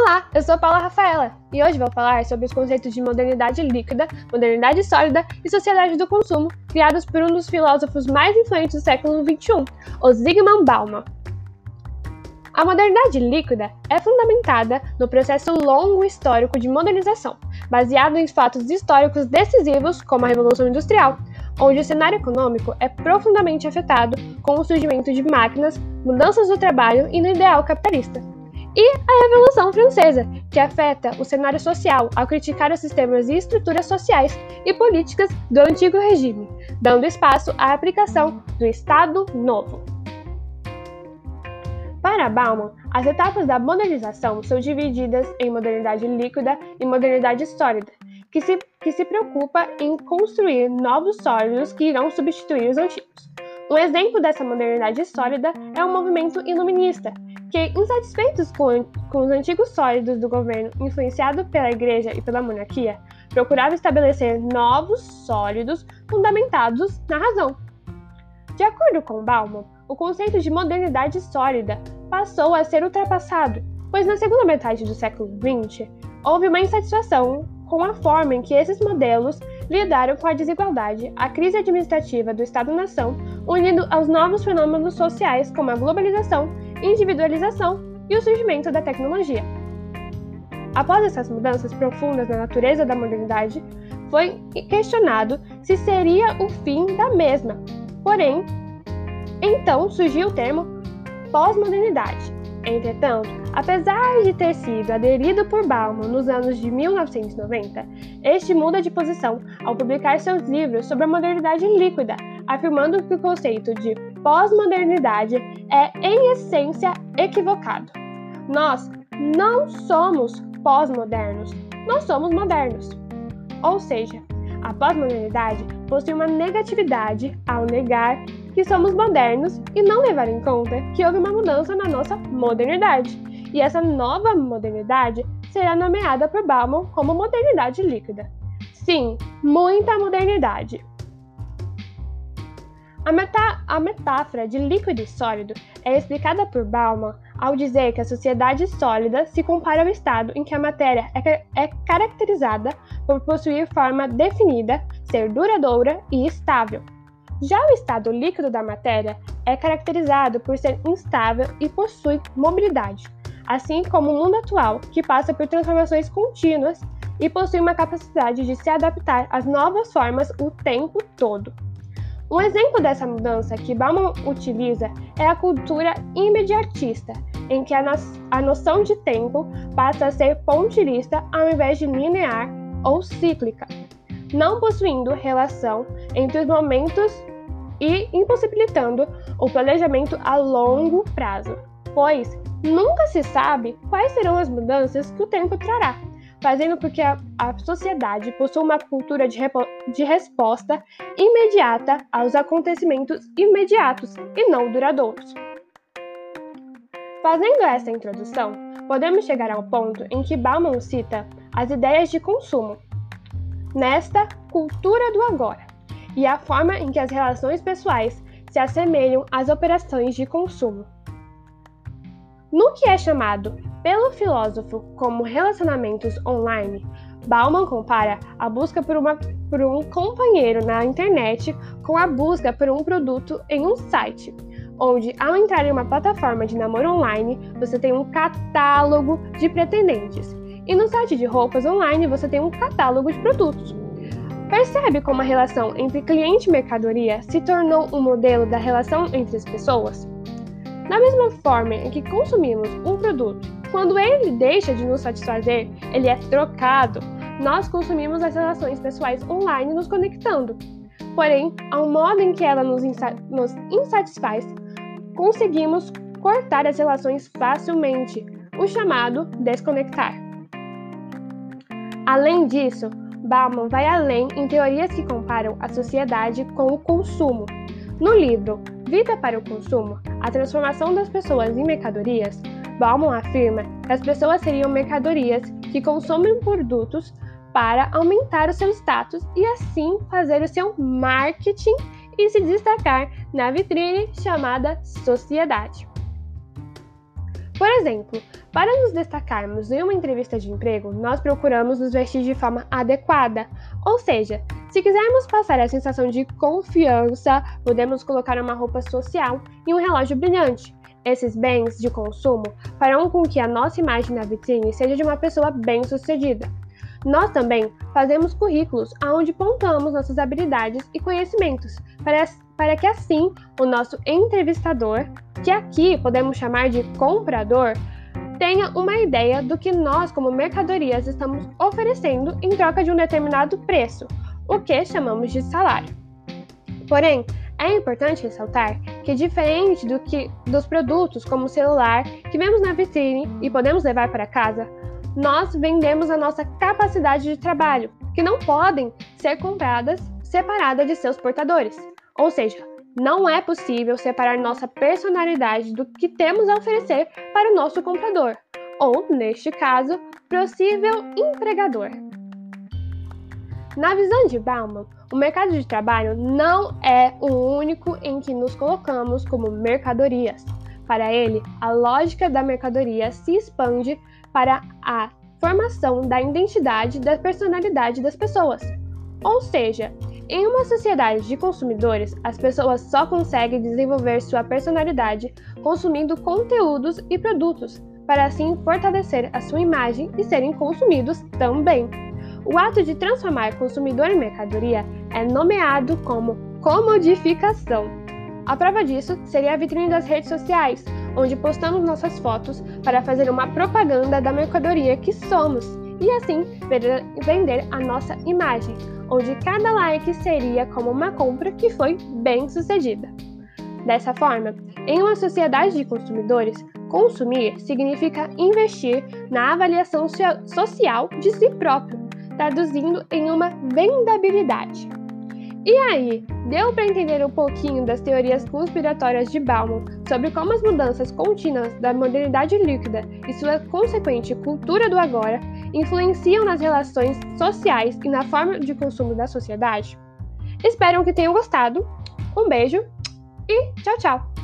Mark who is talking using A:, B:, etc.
A: Olá, eu sou Paula Rafaela e hoje vou falar sobre os conceitos de modernidade líquida, modernidade sólida e sociedade do consumo, criados por um dos filósofos mais influentes do século XXI, o Zygmunt Bauman. A modernidade líquida é fundamentada no processo longo histórico de modernização, baseado em fatos históricos decisivos como a Revolução Industrial, onde o cenário econômico é profundamente afetado com o surgimento de máquinas, mudanças do trabalho e no ideal capitalista e a Revolução Francesa, que afeta o cenário social ao criticar os sistemas e estruturas sociais e políticas do antigo regime, dando espaço à aplicação do Estado Novo. Para Bauman, as etapas da modernização são divididas em modernidade líquida e modernidade sólida, que se, que se preocupa em construir novos sólidos que irão substituir os antigos. Um exemplo dessa modernidade sólida é o movimento iluminista, que, insatisfeitos com, com os antigos sólidos do governo influenciado pela Igreja e pela monarquia, procurava estabelecer novos sólidos fundamentados na razão. De acordo com Bauman, o conceito de modernidade sólida passou a ser ultrapassado, pois na segunda metade do século XX houve uma insatisfação com a forma em que esses modelos lidaram com a desigualdade, a crise administrativa do Estado-nação, unindo aos novos fenômenos sociais como a globalização individualização e o surgimento da tecnologia. Após essas mudanças profundas na natureza da modernidade, foi questionado se seria o fim da mesma. Porém, então surgiu o termo pós-modernidade. Entretanto, apesar de ter sido aderido por Bauman nos anos de 1990, este muda de posição ao publicar seus livros sobre a modernidade líquida, afirmando que o conceito de pós-modernidade é, em essência, equivocado. Nós não somos pós-modernos, nós somos modernos. Ou seja, a pós-modernidade possui uma negatividade ao negar que somos modernos e não levar em conta que houve uma mudança na nossa modernidade. E essa nova modernidade será nomeada por Bauman como modernidade líquida. Sim, muita modernidade, a, metá a metáfora de líquido e sólido é explicada por Bauman ao dizer que a sociedade sólida se compara ao estado em que a matéria é, é caracterizada por possuir forma definida, ser duradoura e estável. Já o estado líquido da matéria é caracterizado por ser instável e possui mobilidade, assim como o mundo atual, que passa por transformações contínuas e possui uma capacidade de se adaptar às novas formas o tempo todo. Um exemplo dessa mudança que Bauman utiliza é a cultura imediatista, em que a, no a noção de tempo passa a ser pontilhista ao invés de linear ou cíclica, não possuindo relação entre os momentos e impossibilitando o planejamento a longo prazo, pois nunca se sabe quais serão as mudanças que o tempo trará fazendo com que a, a sociedade possua uma cultura de, de resposta imediata aos acontecimentos imediatos e não duradouros. Fazendo essa introdução, podemos chegar ao ponto em que Bauman cita as ideias de consumo, nesta cultura do agora, e a forma em que as relações pessoais se assemelham às operações de consumo. No que é chamado pelo filósofo como relacionamentos online, Bauman compara a busca por, uma, por um companheiro na internet com a busca por um produto em um site, onde, ao entrar em uma plataforma de namoro online, você tem um catálogo de pretendentes, e no site de roupas online você tem um catálogo de produtos. Percebe como a relação entre cliente e mercadoria se tornou um modelo da relação entre as pessoas? Da mesma forma em que consumimos um produto, quando ele deixa de nos satisfazer, ele é trocado, nós consumimos as relações pessoais online nos conectando. Porém, ao modo em que ela nos, insa nos insatisfaz, conseguimos cortar as relações facilmente, o chamado desconectar. Além disso, Bauman vai além em teorias que comparam a sociedade com o consumo. No livro Vida para o Consumo, a transformação das pessoas em mercadorias, Bauman afirma que as pessoas seriam mercadorias que consomem produtos para aumentar o seu status e assim fazer o seu marketing e se destacar na vitrine chamada sociedade. Por exemplo, para nos destacarmos em uma entrevista de emprego, nós procuramos nos vestir de forma adequada. Ou seja, se quisermos passar a sensação de confiança, podemos colocar uma roupa social e um relógio brilhante. Esses bens de consumo farão com que a nossa imagem na vitrine seja de uma pessoa bem-sucedida. Nós também fazemos currículos onde pontamos nossas habilidades e conhecimentos, para, para que assim o nosso entrevistador, que aqui podemos chamar de comprador, tenha uma ideia do que nós, como mercadorias, estamos oferecendo em troca de um determinado preço, o que chamamos de salário. Porém, é importante ressaltar que, diferente do que dos produtos como o celular que vemos na vitrine e podemos levar para casa, nós vendemos a nossa capacidade de trabalho, que não podem ser compradas separadas de seus portadores. Ou seja, não é possível separar nossa personalidade do que temos a oferecer para o nosso comprador, ou, neste caso, possível empregador. Na visão de Bauman, o mercado de trabalho não é o único em que nos colocamos como mercadorias. Para ele, a lógica da mercadoria se expande para a formação da identidade da personalidade das pessoas. Ou seja, em uma sociedade de consumidores, as pessoas só conseguem desenvolver sua personalidade consumindo conteúdos e produtos, para assim fortalecer a sua imagem e serem consumidos também. O ato de transformar consumidor em mercadoria é nomeado como comodificação. A prova disso seria a vitrine das redes sociais, onde postamos nossas fotos para fazer uma propaganda da mercadoria que somos e assim vender a nossa imagem, onde cada like seria como uma compra que foi bem sucedida. Dessa forma, em uma sociedade de consumidores, consumir significa investir na avaliação social de si próprio, traduzindo em uma vendabilidade. E aí, deu para entender um pouquinho das teorias conspiratórias de Bauman sobre como as mudanças contínuas da modernidade líquida e sua consequente cultura do agora influenciam nas relações sociais e na forma de consumo da sociedade? Espero que tenham gostado. Um beijo e tchau, tchau!